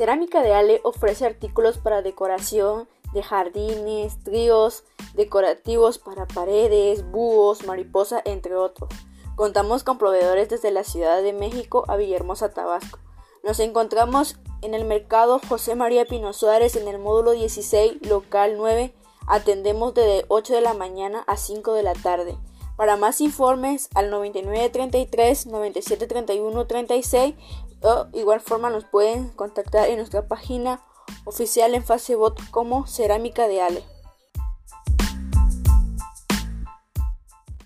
Cerámica de Ale ofrece artículos para decoración de jardines, tríos decorativos para paredes, búhos, mariposa, entre otros. Contamos con proveedores desde la Ciudad de México a Villahermosa, Tabasco. Nos encontramos en el mercado José María Pino Suárez en el módulo 16, local 9. Atendemos desde 8 de la mañana a 5 de la tarde. Para más informes al 9933 9731 36 o igual forma nos pueden contactar en nuestra página oficial en Facebook como Cerámica de Ale.